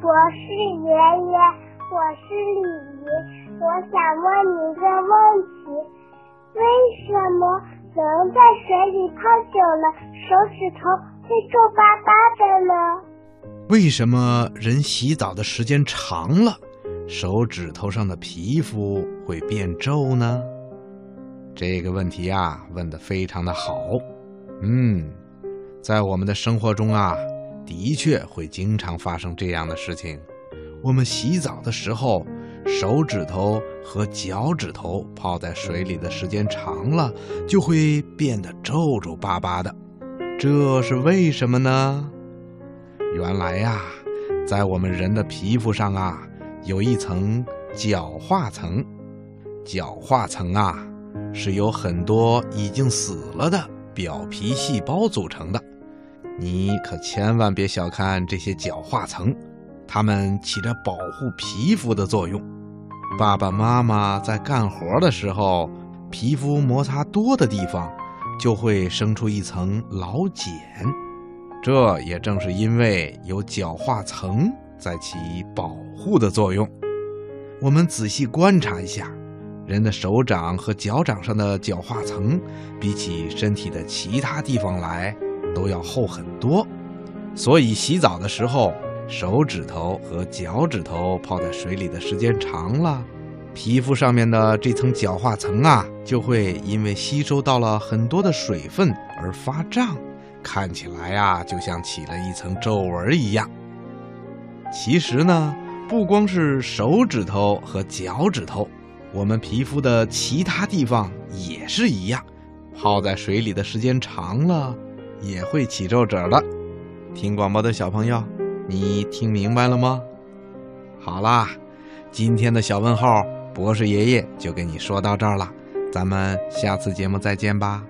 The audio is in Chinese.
博士爷爷，我是李怡，我想问你一个问题：为什么人在水里泡久了，手指头会皱巴巴的呢？为什么人洗澡的时间长了，手指头上的皮肤会变皱呢？这个问题啊，问得非常的好。嗯，在我们的生活中啊，的确会经常发生这样的事情。我们洗澡的时候，手指头和脚趾头泡在水里的时间长了，就会变得皱皱巴巴的。这是为什么呢？原来呀，在我们人的皮肤上啊，有一层角化层。角化层啊，是由很多已经死了的表皮细胞组成的。你可千万别小看这些角化层，它们起着保护皮肤的作用。爸爸妈妈在干活的时候，皮肤摩擦多的地方，就会生出一层老茧。这也正是因为有角化层在起保护的作用。我们仔细观察一下，人的手掌和脚掌上的角化层，比起身体的其他地方来，都要厚很多。所以洗澡的时候，手指头和脚趾头泡在水里的时间长了，皮肤上面的这层角化层啊，就会因为吸收到了很多的水分而发胀。看起来呀，就像起了一层皱纹一样。其实呢，不光是手指头和脚趾头，我们皮肤的其他地方也是一样。泡在水里的时间长了，也会起皱褶的。听广播的小朋友，你听明白了吗？好啦，今天的小问号，博士爷爷就跟你说到这儿了。咱们下次节目再见吧。